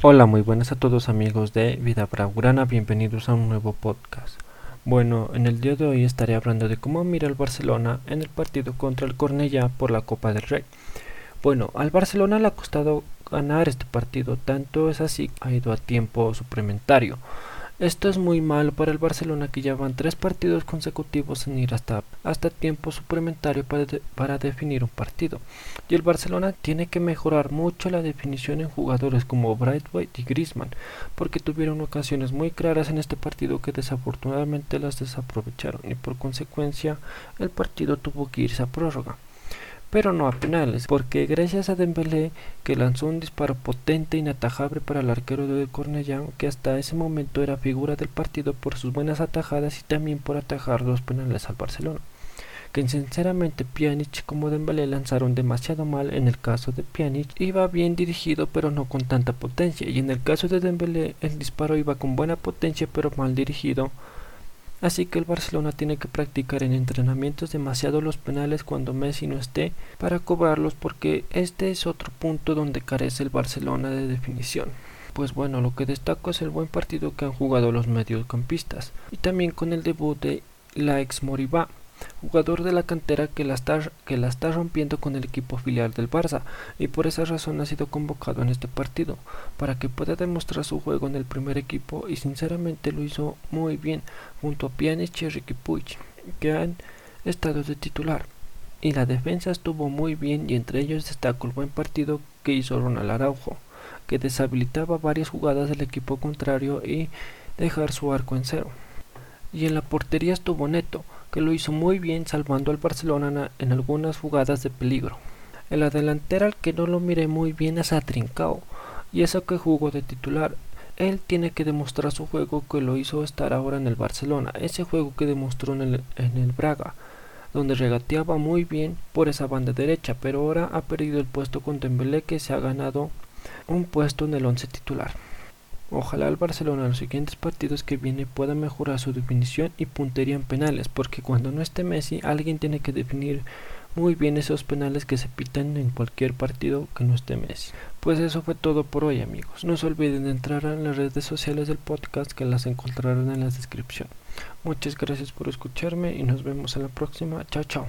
Hola, muy buenas a todos amigos de Vida Bravurana, bienvenidos a un nuevo podcast. Bueno, en el día de hoy estaré hablando de cómo mira el Barcelona en el partido contra el Cornellá por la Copa del Rey. Bueno, al Barcelona le ha costado ganar este partido, tanto es así ha ido a tiempo suplementario. Esto es muy malo para el Barcelona que ya van tres partidos consecutivos en ir hasta, hasta tiempo suplementario para, para definir un partido. Y el Barcelona tiene que mejorar mucho la definición en jugadores como Brightway y Griezmann, porque tuvieron ocasiones muy claras en este partido que desafortunadamente las desaprovecharon y por consecuencia el partido tuvo que irse a prórroga pero no a penales, porque gracias a Dembélé, que lanzó un disparo potente e inatajable para el arquero de Cornellán, que hasta ese momento era figura del partido por sus buenas atajadas y también por atajar dos penales al Barcelona. Que sinceramente Pjanic como Dembélé lanzaron demasiado mal, en el caso de Pjanic iba bien dirigido pero no con tanta potencia, y en el caso de Dembélé el disparo iba con buena potencia pero mal dirigido, Así que el Barcelona tiene que practicar en entrenamientos demasiado los penales cuando Messi no esté para cobrarlos porque este es otro punto donde carece el Barcelona de definición. Pues bueno, lo que destaco es el buen partido que han jugado los mediocampistas y también con el debut de la ex Moribá jugador de la cantera que la, está, rompiendo con el equipo filial del Barça y por esa razón ha sido convocado en este partido para que pueda demostrar su juego en el primer equipo y sinceramente lo hizo muy bien junto a Pjanic y Puig que han estado de titular. Y la defensa estuvo muy bien y entre ellos destaco el buen partido que hizo Ronald Araujo que deshabilitaba varias jugadas del equipo contrario y dejar su arco en cero. Y en la portería estuvo Neto que lo hizo muy bien salvando al Barcelona en algunas jugadas de peligro. En la delantera al que no lo miré muy bien es a Trincao, y eso que jugó de titular. Él tiene que demostrar su juego que lo hizo estar ahora en el Barcelona, ese juego que demostró en el, en el Braga, donde regateaba muy bien por esa banda derecha, pero ahora ha perdido el puesto con Dembélé que se ha ganado un puesto en el once titular. Ojalá el Barcelona en los siguientes partidos que viene pueda mejorar su definición y puntería en penales, porque cuando no esté Messi alguien tiene que definir muy bien esos penales que se pitan en cualquier partido que no esté Messi. Pues eso fue todo por hoy amigos. No se olviden de entrar en las redes sociales del podcast que las encontrarán en la descripción. Muchas gracias por escucharme y nos vemos en la próxima. Chao chao.